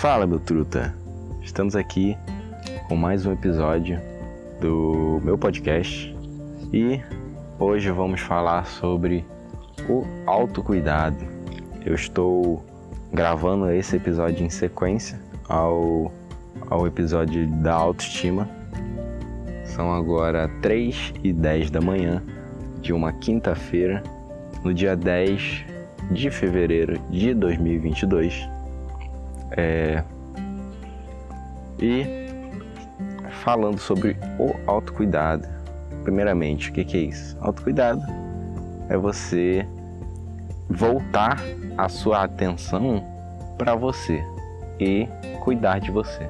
Fala, meu truta! Estamos aqui com mais um episódio do meu podcast e hoje vamos falar sobre o autocuidado. Eu estou gravando esse episódio em sequência ao, ao episódio da autoestima. São agora 3 e 10 da manhã de uma quinta-feira, no dia 10 de fevereiro de 2022. É... E falando sobre o autocuidado. Primeiramente, o que, que é isso? Autocuidado é você voltar a sua atenção para você e cuidar de você.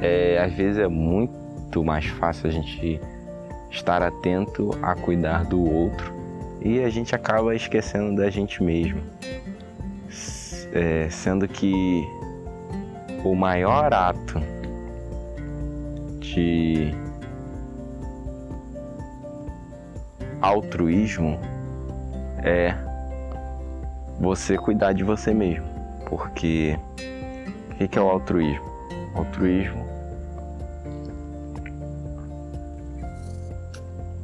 É, às vezes é muito mais fácil a gente estar atento a cuidar do outro e a gente acaba esquecendo da gente mesmo. É, sendo que o maior ato de altruísmo é você cuidar de você mesmo. Porque o que é o altruísmo? O altruísmo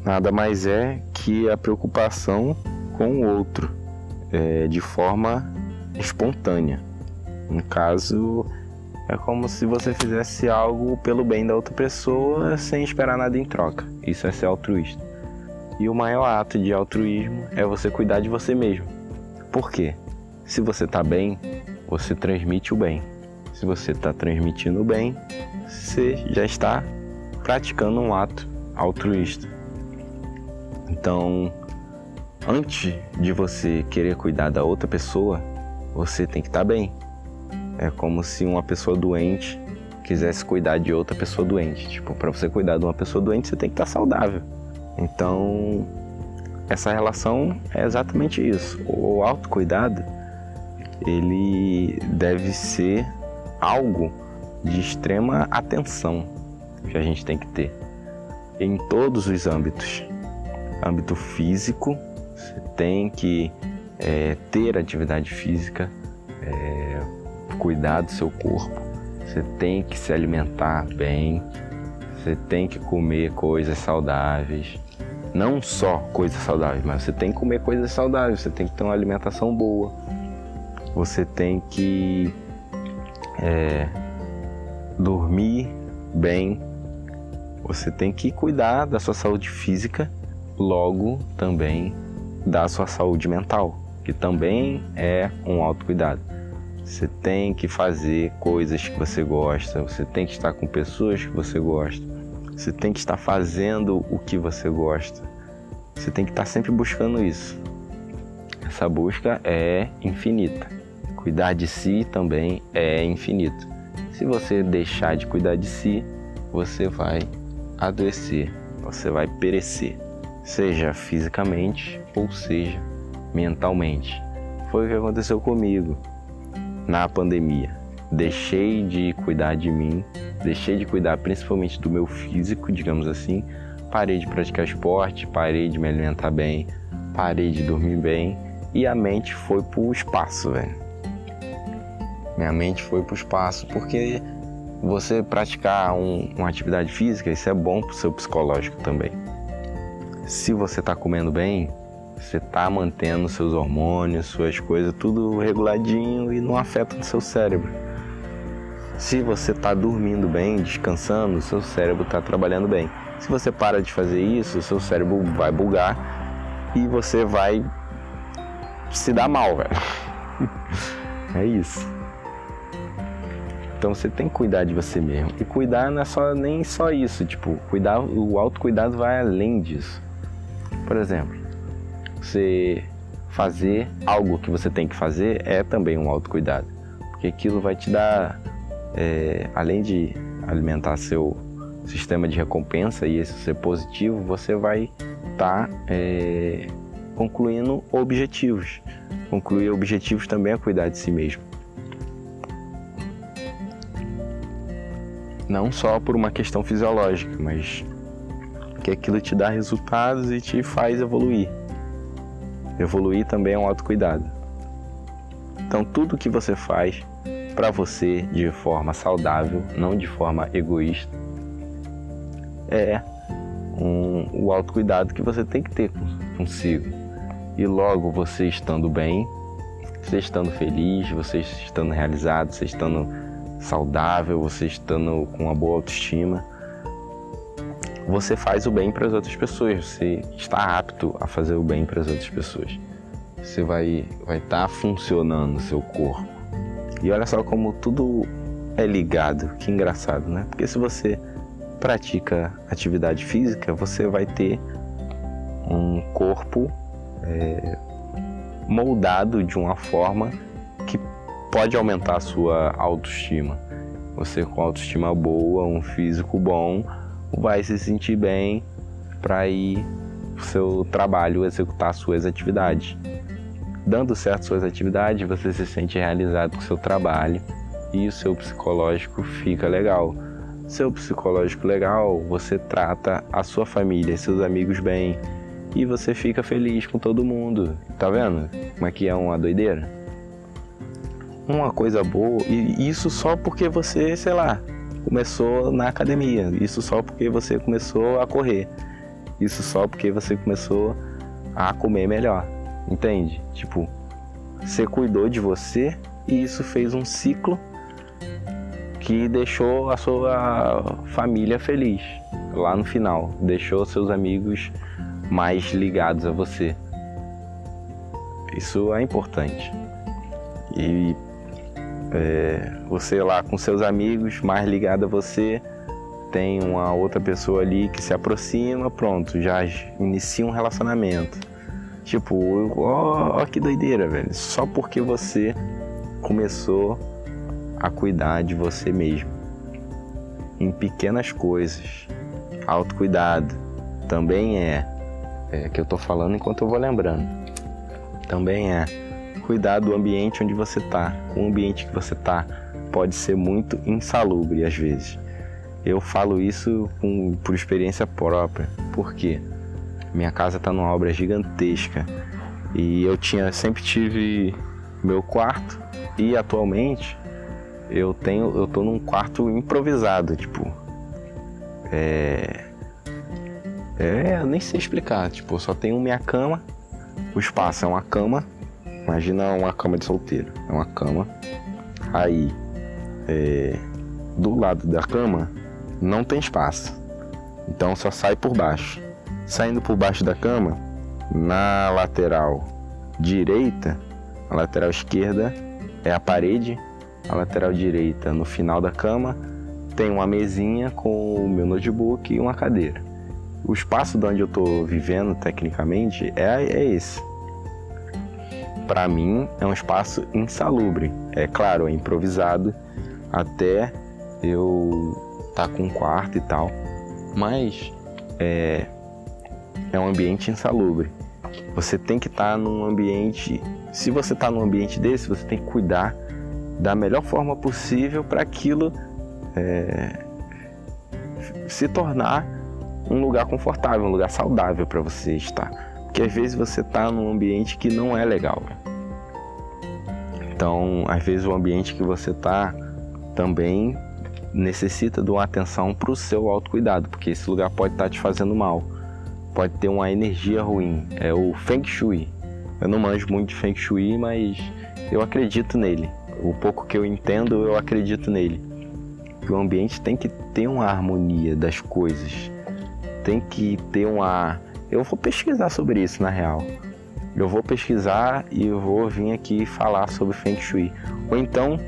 nada mais é que a preocupação com o outro é, de forma espontânea. No caso, é como se você fizesse algo pelo bem da outra pessoa sem esperar nada em troca. Isso é ser altruísta. E o maior ato de altruísmo é você cuidar de você mesmo. Por quê? Se você está bem, você transmite o bem. Se você está transmitindo o bem, você já está praticando um ato altruísta. Então, antes de você querer cuidar da outra pessoa, você tem que estar tá bem. É como se uma pessoa doente quisesse cuidar de outra pessoa doente. Tipo, para você cuidar de uma pessoa doente, você tem que estar saudável. Então, essa relação é exatamente isso. O autocuidado, ele deve ser algo de extrema atenção que a gente tem que ter em todos os âmbitos. Âmbito físico, você tem que é, ter atividade física, é, cuidar do seu corpo, você tem que se alimentar bem, você tem que comer coisas saudáveis. Não só coisas saudáveis, mas você tem que comer coisas saudáveis, você tem que ter uma alimentação boa. Você tem que é, dormir bem. Você tem que cuidar da sua saúde física, logo também da sua saúde mental, que também é um autocuidado. Você tem que fazer coisas que você gosta, você tem que estar com pessoas que você gosta, você tem que estar fazendo o que você gosta. Você tem que estar sempre buscando isso. Essa busca é infinita. Cuidar de si também é infinito. Se você deixar de cuidar de si, você vai adoecer, você vai perecer, seja fisicamente ou seja mentalmente. Foi o que aconteceu comigo na pandemia. Deixei de cuidar de mim, deixei de cuidar principalmente do meu físico, digamos assim. Parei de praticar esporte, parei de me alimentar bem, parei de dormir bem e a mente foi pro espaço, velho. Minha mente foi pro espaço porque você praticar um, uma atividade física, isso é bom pro seu psicológico também. Se você está comendo bem, você está mantendo seus hormônios, suas coisas, tudo reguladinho e não afeta o seu cérebro. Se você está dormindo bem, descansando, seu cérebro está trabalhando bem. Se você para de fazer isso, seu cérebro vai bugar e você vai se dar mal, velho. é isso. Então você tem que cuidar de você mesmo. E cuidar não é só nem só isso, tipo, cuidar, o autocuidado vai além disso. Por exemplo, você fazer algo que você tem que fazer é também um autocuidado, porque aquilo vai te dar, é, além de alimentar seu sistema de recompensa e esse ser positivo, você vai estar tá, é, concluindo objetivos. Concluir objetivos também é cuidar de si mesmo. Não só por uma questão fisiológica, mas que aquilo te dá resultados e te faz evoluir. Evoluir também é um autocuidado. Então, tudo que você faz para você de forma saudável, não de forma egoísta, é um, o autocuidado que você tem que ter consigo. E logo você estando bem, você estando feliz, você estando realizado, você estando saudável, você estando com uma boa autoestima, você faz o bem para as outras pessoas, você está apto a fazer o bem para as outras pessoas. Você vai vai estar tá funcionando o seu corpo. E olha só como tudo é ligado, que engraçado, né? Porque se você pratica atividade física, você vai ter um corpo é, moldado de uma forma que pode aumentar a sua autoestima. Você com autoestima boa, um físico bom, vai se sentir bem para ir pro seu trabalho executar suas atividades. Dando certo suas atividades, você se sente realizado com o seu trabalho e o seu psicológico fica legal. Seu psicológico legal, você trata a sua família, seus amigos bem e você fica feliz com todo mundo. Tá vendo como é que é uma doideira? Uma coisa boa, e isso só porque você, sei lá, começou na academia. Isso só porque você começou a correr. Isso só porque você começou a comer melhor. Entende? Tipo, você cuidou de você e isso fez um ciclo que deixou a sua família feliz lá no final, deixou seus amigos mais ligados a você. Isso é importante. E é, você lá com seus amigos, mais ligado a você, tem uma outra pessoa ali que se aproxima, pronto, já inicia um relacionamento. Tipo, ó, ó que doideira, velho. Só porque você começou a cuidar de você mesmo. Em pequenas coisas. Autocuidado também é, é que eu tô falando enquanto eu vou lembrando. Também é cuidar do ambiente onde você está. O ambiente que você está pode ser muito insalubre às vezes. Eu falo isso com, por experiência própria. Por quê? Minha casa está numa obra gigantesca e eu tinha sempre tive meu quarto e atualmente eu tenho eu tô num quarto improvisado, tipo é é, eu nem sei explicar, tipo, só tenho minha cama, o espaço é uma cama Imagina uma cama de solteiro. É uma cama. Aí, é, do lado da cama, não tem espaço. Então só sai por baixo. Saindo por baixo da cama, na lateral direita, a lateral esquerda é a parede, a lateral direita no final da cama tem uma mesinha com o meu notebook e uma cadeira. O espaço de onde eu estou vivendo tecnicamente é, é esse para mim é um espaço insalubre. É claro, é improvisado até eu estar tá com um quarto e tal, mas é, é um ambiente insalubre. Você tem que estar tá num ambiente. Se você está num ambiente desse, você tem que cuidar da melhor forma possível para aquilo é, se tornar um lugar confortável, um lugar saudável para você estar que às vezes você está num ambiente que não é legal. Então, às vezes o ambiente que você está também necessita de uma atenção para o seu autocuidado, porque esse lugar pode estar tá te fazendo mal, pode ter uma energia ruim. É o Feng Shui. Eu não manjo muito de Feng Shui, mas eu acredito nele. O pouco que eu entendo, eu acredito nele. Que o ambiente tem que ter uma harmonia das coisas, tem que ter uma eu vou pesquisar sobre isso na real. Eu vou pesquisar e eu vou vir aqui falar sobre Feng Shui. Ou então,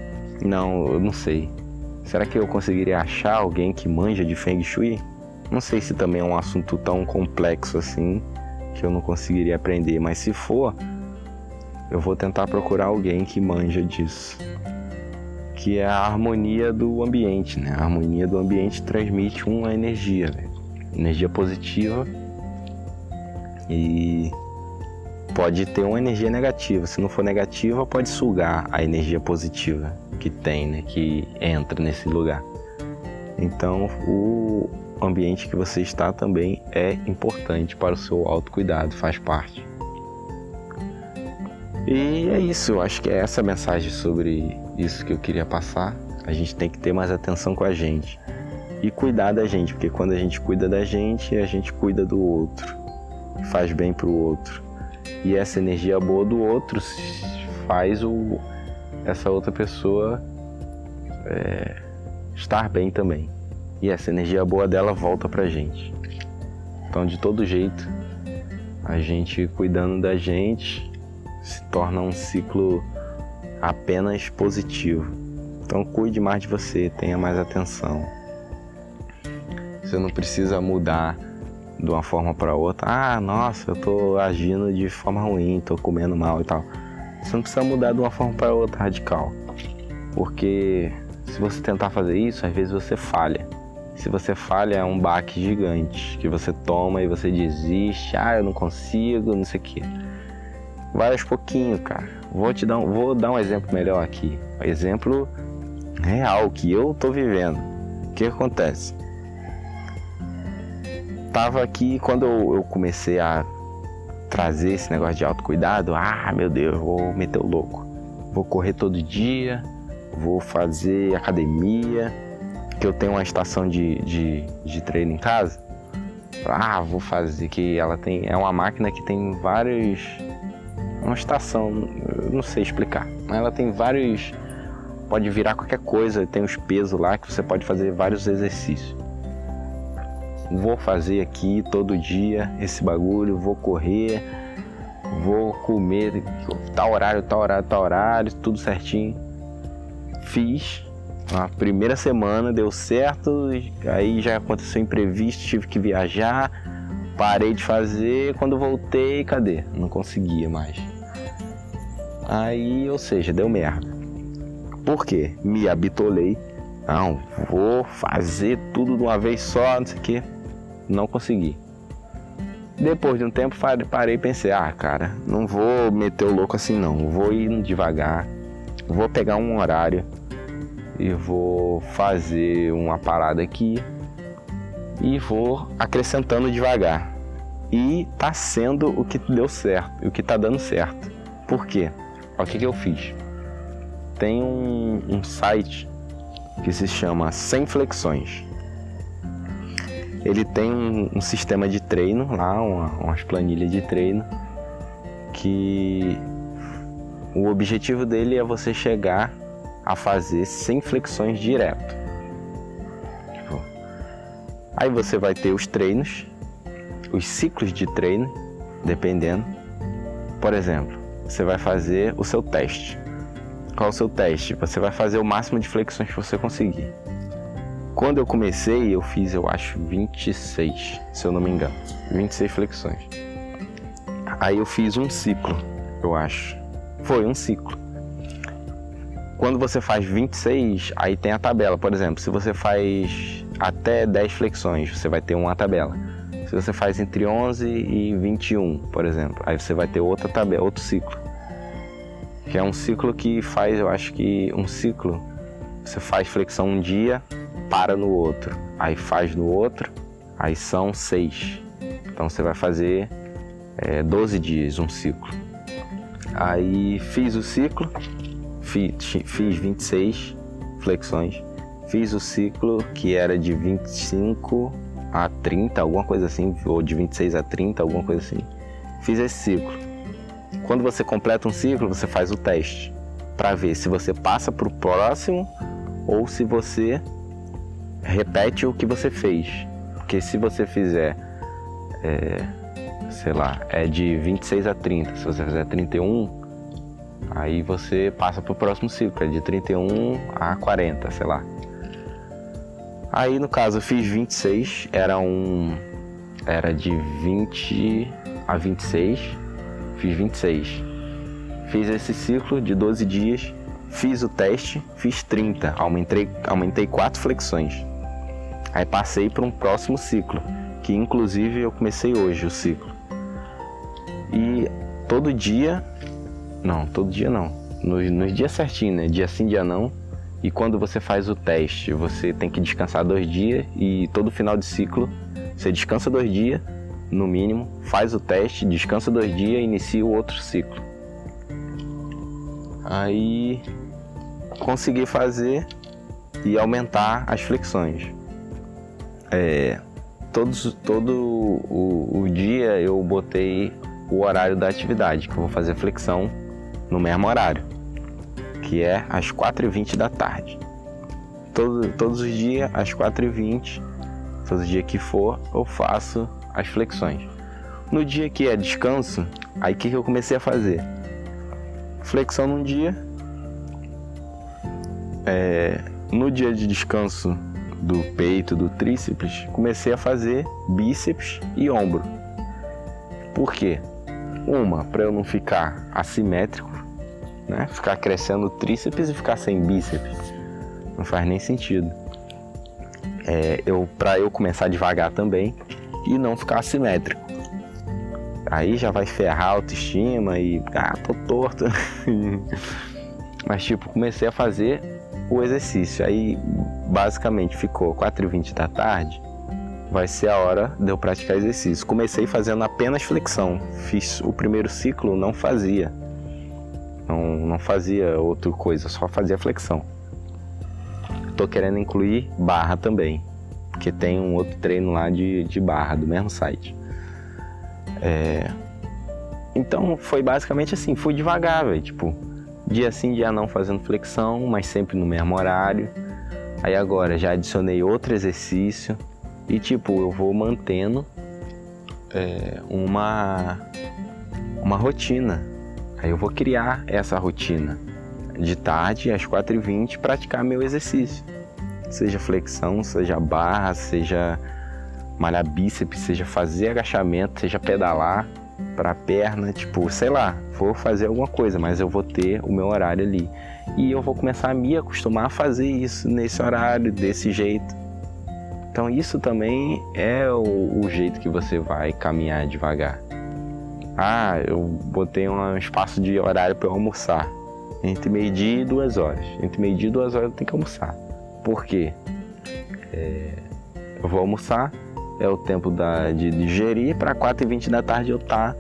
não, eu não sei. Será que eu conseguiria achar alguém que manja de Feng Shui? Não sei se também é um assunto tão complexo assim que eu não conseguiria aprender, mas se for, eu vou tentar procurar alguém que manja disso. Que é a harmonia do ambiente, né? A harmonia do ambiente transmite uma energia, né? energia positiva e pode ter uma energia negativa. Se não for negativa, pode sugar a energia positiva que tem, né, que entra nesse lugar. Então, o ambiente que você está também é importante para o seu autocuidado, faz parte. E é isso, eu acho que é essa mensagem sobre isso que eu queria passar. A gente tem que ter mais atenção com a gente e cuidar da gente, porque quando a gente cuida da gente, a gente cuida do outro, faz bem pro outro. E essa energia boa do outro faz o, essa outra pessoa é, estar bem também. E essa energia boa dela volta pra gente. Então, de todo jeito, a gente cuidando da gente se torna um ciclo apenas positivo. Então, cuide mais de você, tenha mais atenção. Você não precisa mudar de uma forma para outra. Ah, nossa, eu tô agindo de forma ruim, tô comendo mal e tal. Você não precisa mudar de uma forma para outra radical. Porque se você tentar fazer isso, às vezes você falha. Se você falha, é um baque gigante que você toma e você desiste. Ah, eu não consigo, não sei o quê. Vai aos pouquinhos, cara. Vou te dar um, vou dar um exemplo melhor aqui. Um exemplo real que eu tô vivendo. O que acontece? Tava aqui quando eu, eu comecei a trazer esse negócio de autocuidado. Ah, meu Deus, vou meter o louco. Vou correr todo dia, vou fazer academia, que eu tenho uma estação de, de, de treino em casa. Ah, vou fazer que ela tem. É uma máquina que tem vários. Uma estação, não sei explicar, mas ela tem vários. Pode virar qualquer coisa, tem os pesos lá que você pode fazer vários exercícios. Vou fazer aqui todo dia esse bagulho, vou correr, vou comer, tal horário, tal horário, tal horário, tudo certinho. Fiz, na primeira semana deu certo, aí já aconteceu imprevisto, tive que viajar, parei de fazer, quando voltei, cadê? Não conseguia mais. Aí, ou seja, deu merda. Por quê? Me habitolei. Não, vou fazer tudo de uma vez só, não sei o quê. Não consegui. Depois de um tempo parei e pensei, ah, cara, não vou meter o louco assim não, vou ir devagar, vou pegar um horário e vou fazer uma parada aqui e vou acrescentando devagar. E tá sendo o que deu certo, o que tá dando certo. Por quê? O que, que eu fiz. Tem um, um site que se chama Sem Flexões. Ele tem um, um sistema de treino lá, uma, umas planilhas de treino, que o objetivo dele é você chegar a fazer sem flexões direto. Tipo, aí você vai ter os treinos, os ciclos de treino, dependendo. Por exemplo, você vai fazer o seu teste. Qual o seu teste? Você vai fazer o máximo de flexões que você conseguir. Quando eu comecei, eu fiz, eu acho, 26, se eu não me engano. 26 flexões. Aí eu fiz um ciclo, eu acho. Foi um ciclo. Quando você faz 26, aí tem a tabela. Por exemplo, se você faz até 10 flexões, você vai ter uma tabela. Se você faz entre 11 e 21, por exemplo, aí você vai ter outra tabela, outro ciclo. Que é um ciclo que faz, eu acho que um ciclo, você faz flexão um dia, para no outro, aí faz no outro, aí são 6. Então você vai fazer é, 12 dias um ciclo. Aí fiz o ciclo, fiz, fiz 26 flexões, fiz o ciclo que era de 25 a 30, alguma coisa assim, ou de 26 a 30, alguma coisa assim. Fiz esse ciclo. Quando você completa um ciclo, você faz o teste para ver se você passa para o próximo ou se você repete o que você fez. Porque se você fizer, é, sei lá, é de 26 a 30, se você fizer 31, Aí você passa para o próximo ciclo, é de 31 a 40, sei lá. Aí no caso eu fiz 26, era um era de 20 a 26, fiz 26. Fiz esse ciclo de 12 dias, fiz o teste, fiz 30, aumentei aumentei 4 flexões. Aí passei para um próximo ciclo, que inclusive eu comecei hoje o ciclo. E todo dia não, todo dia não. Nos, nos dias certinhos, né? Dia sim, dia não. E quando você faz o teste, você tem que descansar dois dias e todo final de ciclo você descansa dois dias, no mínimo, faz o teste, descansa dois dias e inicia o outro ciclo. Aí consegui fazer e aumentar as flexões. É, todos, todo o, o dia eu botei o horário da atividade, que eu vou fazer flexão no mesmo horário, que é às 4h20 da tarde. Todo, todos os dias, às 4h20, todo dia que for, eu faço as flexões. No dia que é descanso, aí que, que eu comecei a fazer? Flexão num dia. É, no dia de descanso do peito, do tríceps, comecei a fazer bíceps e ombro. Por quê? Uma, para eu não ficar assimétrico, né? Ficar crescendo tríceps e ficar sem bíceps. Não faz nem sentido. É, eu, para eu começar devagar também e não ficar assimétrico. Aí já vai ferrar a autoestima e ah, tô torto. Mas tipo, comecei a fazer o exercício. Aí basicamente ficou 4h20 da tarde. Vai ser a hora de eu praticar exercício. Comecei fazendo apenas flexão. Fiz o primeiro ciclo, não fazia. Não, não fazia outra coisa, só fazia flexão. Tô querendo incluir barra também, porque tem um outro treino lá de, de barra do mesmo site. É... Então foi basicamente assim, fui devagar, velho. Tipo, dia sim, dia não fazendo flexão, mas sempre no mesmo horário. Aí agora já adicionei outro exercício e tipo, eu vou mantendo é, uma, uma rotina. Aí eu vou criar essa rotina de tarde às 4h20 praticar meu exercício. Seja flexão, seja barra, seja malhar bíceps, seja fazer agachamento, seja pedalar para perna, tipo, sei lá, vou fazer alguma coisa, mas eu vou ter o meu horário ali. E eu vou começar a me acostumar a fazer isso nesse horário, desse jeito. Então isso também é o, o jeito que você vai caminhar devagar. Ah, eu botei um espaço de horário para almoçar. Entre meio-dia e duas horas. Entre meio-dia e duas horas eu tenho que almoçar. Por quê? É, eu vou almoçar, é o tempo da, de digerir, para 4h20 da tarde eu estar tá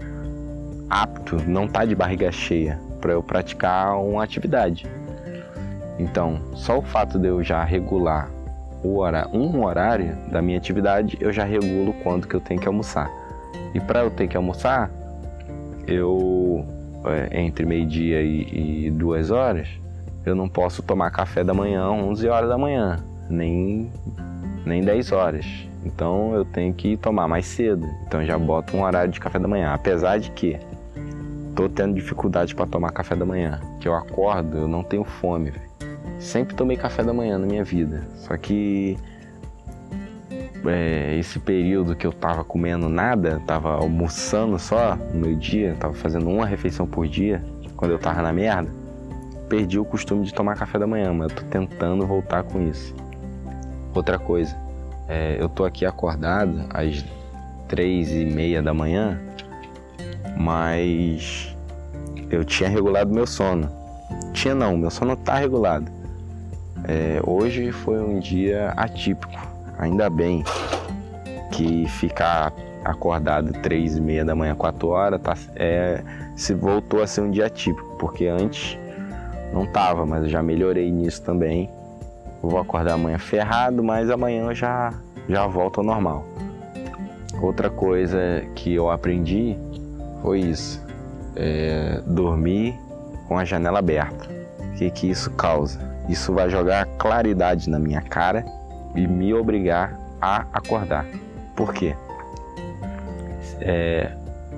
apto, não tá de barriga cheia, para eu praticar uma atividade. Então, só o fato de eu já regular horário, um horário da minha atividade, eu já regulo quando que eu tenho que almoçar. E para eu ter que almoçar, eu é, entre meio-dia e, e, duas horas, eu não posso tomar café da manhã 11 horas da manhã, nem, nem 10 horas. Então eu tenho que tomar mais cedo. Então já boto um horário de café da manhã. Apesar de que tô tendo dificuldade para tomar café da manhã, que eu acordo, eu não tenho fome. Sempre tomei café da manhã na minha vida. Só que é, esse período que eu tava comendo nada, tava almoçando só no meu dia, tava fazendo uma refeição por dia, quando eu tava na merda, perdi o costume de tomar café da manhã, mas eu tô tentando voltar com isso. Outra coisa, é, eu tô aqui acordado às três e meia da manhã, mas eu tinha regulado meu sono. Tinha não, meu sono tá regulado. É, hoje foi um dia atípico ainda bem que ficar acordado três e meia da manhã, quatro horas, tá, é, se voltou a ser um dia típico, porque antes não tava, mas eu já melhorei nisso também. Vou acordar amanhã ferrado, mas amanhã eu já, já volto ao normal. Outra coisa que eu aprendi foi isso: é, dormir com a janela aberta. O que, que isso causa? Isso vai jogar claridade na minha cara e me obrigar a acordar. Por quê? É,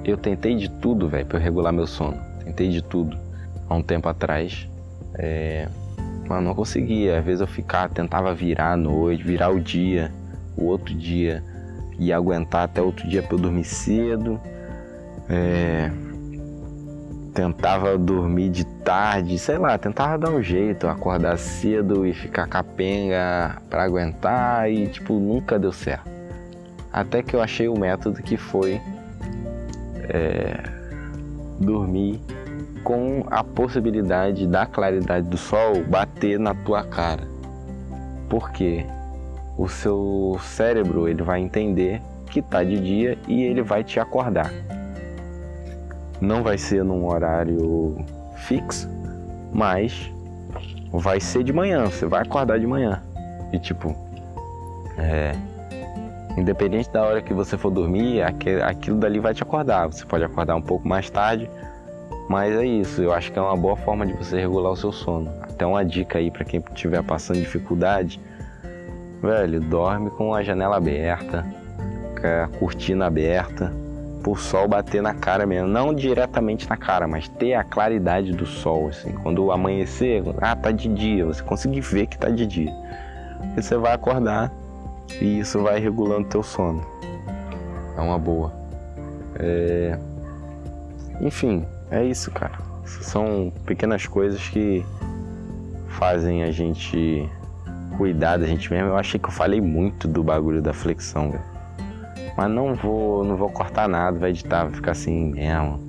eu tentei de tudo, velho, para regular meu sono. Tentei de tudo há um tempo atrás. É, mas não conseguia. Às vezes eu ficava, tentava virar a noite, virar o dia, o outro dia e aguentar até outro dia para eu dormir cedo. É, tentava dormir de tarde, sei lá, tentava dar um jeito, acordar cedo e ficar capenga para aguentar e tipo nunca deu certo. Até que eu achei o método que foi é, dormir com a possibilidade da claridade do sol bater na tua cara. Porque o seu cérebro ele vai entender que tá de dia e ele vai te acordar. Não vai ser num horário fixo, mas vai ser de manhã, você vai acordar de manhã. E tipo, é, independente da hora que você for dormir, aquilo dali vai te acordar. Você pode acordar um pouco mais tarde, mas é isso. Eu acho que é uma boa forma de você regular o seu sono. Até uma dica aí para quem estiver passando dificuldade, velho, dorme com a janela aberta, a cortina aberta, o sol bater na cara mesmo, não diretamente na cara, mas ter a claridade do sol, assim, quando amanhecer, ah, tá de dia, você conseguir ver que tá de dia. E você vai acordar e isso vai regulando teu sono. É uma boa. É... Enfim, é isso, cara. São pequenas coisas que fazem a gente cuidar da gente mesmo. Eu achei que eu falei muito do bagulho da flexão, velho. Mas não vou, não vou cortar nada, vai editar, vai ficar assim mesmo.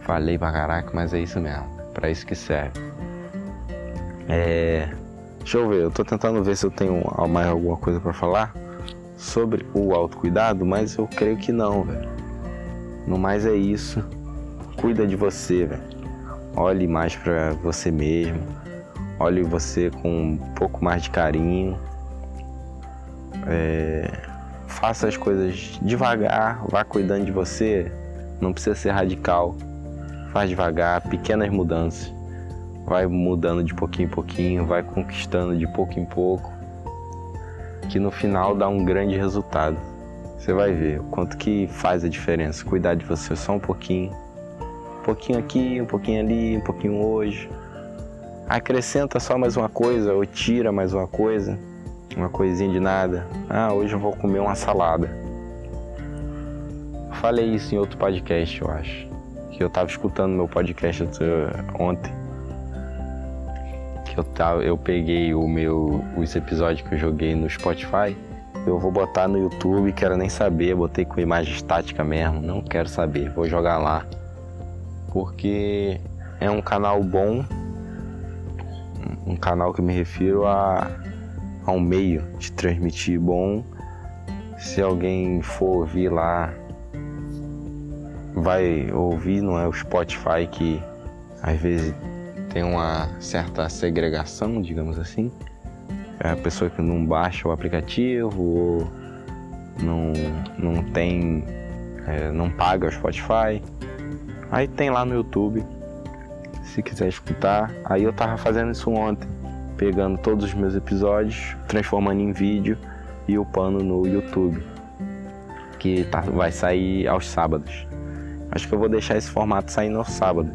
Falei pra caraca, mas é isso mesmo. Pra isso que serve. É. Deixa eu ver, eu tô tentando ver se eu tenho mais alguma coisa para falar sobre o autocuidado, mas eu creio que não, velho. No mais é isso. Cuida de você, velho. Olhe mais para você mesmo. Olhe você com um pouco mais de carinho. É faça as coisas devagar, vá cuidando de você, não precisa ser radical. Faz devagar, pequenas mudanças. Vai mudando de pouquinho em pouquinho, vai conquistando de pouco em pouco, que no final dá um grande resultado. Você vai ver o quanto que faz a diferença cuidar de você só um pouquinho. Um pouquinho aqui, um pouquinho ali, um pouquinho hoje. Acrescenta só mais uma coisa ou tira mais uma coisa uma coisinha de nada. Ah, hoje eu vou comer uma salada. Falei isso em outro podcast, eu acho. Que eu tava escutando meu podcast ontem. Que eu, tava, eu peguei o meu, os episódios que eu joguei no Spotify. Eu vou botar no YouTube, quero nem saber. Botei com imagem estática mesmo, não quero saber. Vou jogar lá. Porque é um canal bom. Um canal que me refiro a a um meio de transmitir bom. Se alguém for ouvir lá, vai ouvir, não é o Spotify que às vezes tem uma certa segregação, digamos assim. É a pessoa que não baixa o aplicativo ou não, não tem, é, não paga o Spotify. Aí tem lá no YouTube, se quiser escutar. Aí eu tava fazendo isso ontem pegando todos os meus episódios, transformando em vídeo e upando no YouTube, que tá, vai sair aos sábados. Acho que eu vou deixar esse formato saindo aos sábados.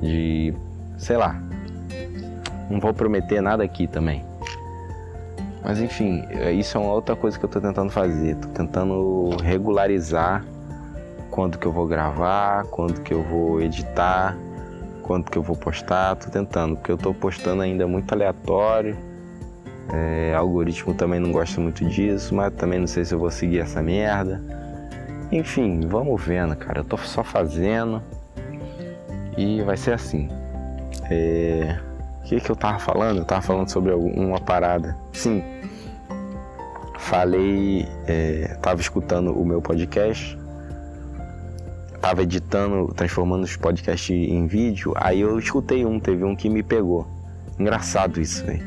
De, sei lá, não vou prometer nada aqui também. Mas enfim, isso é uma outra coisa que eu tô tentando fazer. Tô tentando regularizar quando que eu vou gravar, quando que eu vou editar quanto que eu vou postar, tô tentando, porque eu tô postando ainda muito aleatório. É, algoritmo também não gosta muito disso, mas também não sei se eu vou seguir essa merda. Enfim, vamos vendo, cara. Eu tô só fazendo e vai ser assim. É... O que, que eu tava falando? Eu tava falando sobre uma parada. Sim, falei, é... tava escutando o meu podcast tava editando, transformando os podcasts em vídeo, aí eu escutei um, teve um que me pegou. Engraçado isso, velho.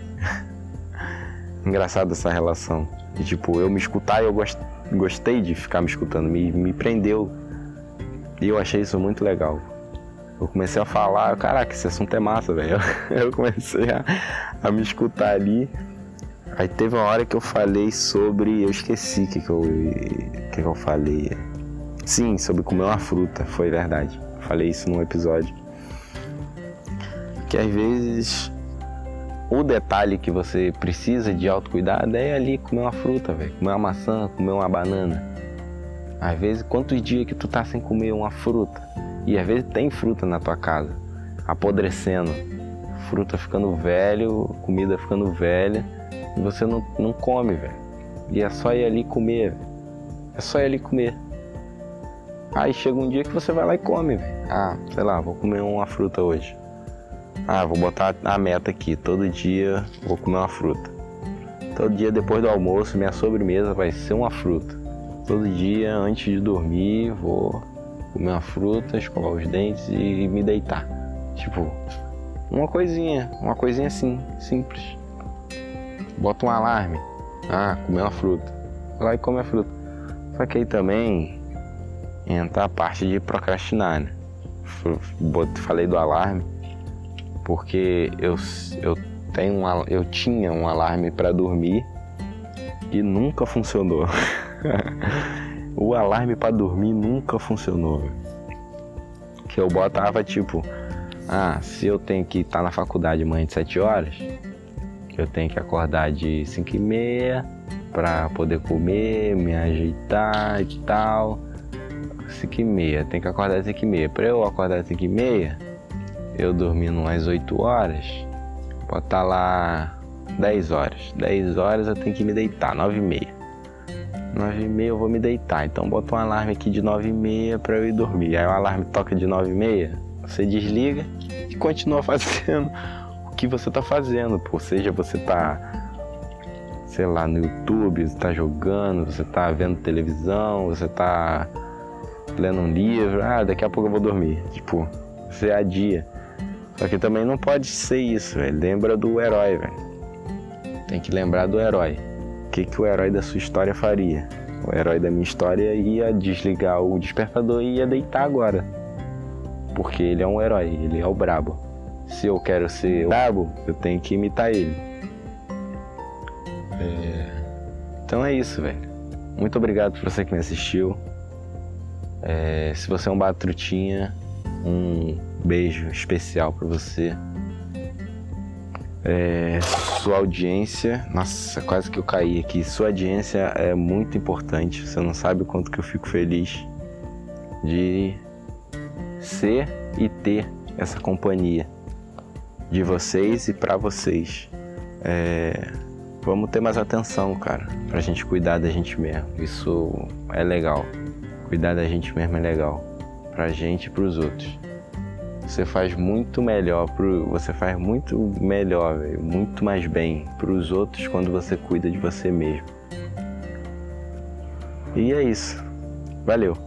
Engraçado essa relação. Tipo, eu me escutar e eu gost, gostei de ficar me escutando, me, me prendeu. E eu achei isso muito legal. Eu comecei a falar, caraca, esse assunto é massa, velho. Eu comecei a, a, me escutar ali. Aí teve uma hora que eu falei sobre. Eu esqueci o que, que, eu, que, que eu falei. Sim, sobre comer uma fruta, foi verdade. Falei isso num episódio. Que às vezes o detalhe que você precisa de autocuidado é ali comer uma fruta, velho. Comer uma maçã, comer uma banana. Às vezes, quantos dias que tu tá sem comer uma fruta? E às vezes tem fruta na tua casa, apodrecendo. Fruta ficando velho, comida ficando velha, e você não, não come, velho. E é só ir ali comer, véio. É só ir ali comer. Aí chega um dia que você vai lá e come, véio. Ah, sei lá, vou comer uma fruta hoje. Ah, vou botar a meta aqui, todo dia vou comer uma fruta. Todo dia depois do almoço, minha sobremesa vai ser uma fruta. Todo dia antes de dormir, vou comer uma fruta, escovar os dentes e me deitar. Tipo, Uma coisinha, uma coisinha assim, simples. Bota um alarme. Ah, comer uma fruta. Vai lá e come a fruta. Só que aí também entra a parte de procrastinar, né? Falei do alarme porque eu, eu, tenho um, eu tinha um alarme para dormir e nunca funcionou. o alarme para dormir nunca funcionou. Que eu botava tipo, ah, se eu tenho que estar tá na faculdade amanhã de 7 horas, eu tenho que acordar de 5 e meia para poder comer, me ajeitar e tal. 5 e meia, tem que acordar às 5 e meia. Para eu acordar às 5 e meia, eu dormindo umas 8 horas, pode estar tá lá 10 horas. 10 horas eu tenho que me deitar, 9 e meia. 9 e meia eu vou me deitar, então bota um alarme aqui de 9 e meia para eu ir dormir. Aí o alarme toca de 9 e meia, você desliga e continua fazendo o que você está fazendo. Ou seja, você está sei lá, no YouTube, você está jogando, você está vendo televisão, você está lendo um livro, ah, daqui a pouco eu vou dormir. Tipo, você adia. Só que também não pode ser isso, velho. Lembra do herói, velho. Tem que lembrar do herói. O que, que o herói da sua história faria? O herói da minha história ia desligar o despertador e ia deitar agora. Porque ele é um herói, ele é o brabo. Se eu quero ser brabo, eu tenho que imitar ele. É... Então é isso, velho. Muito obrigado por você que me assistiu. É... Se você é um batrutinha, um beijo especial para você. É, sua audiência, nossa, quase que eu caí aqui. Sua audiência é muito importante. Você não sabe o quanto que eu fico feliz de ser e ter essa companhia de vocês e para vocês. É, vamos ter mais atenção, cara, pra gente cuidar da gente mesmo. Isso é legal. Cuidar da gente mesmo é legal. Pra gente e pros outros. Você faz muito melhor pro, você faz muito melhor, véio, muito mais bem para os outros quando você cuida de você mesmo. E é isso. Valeu.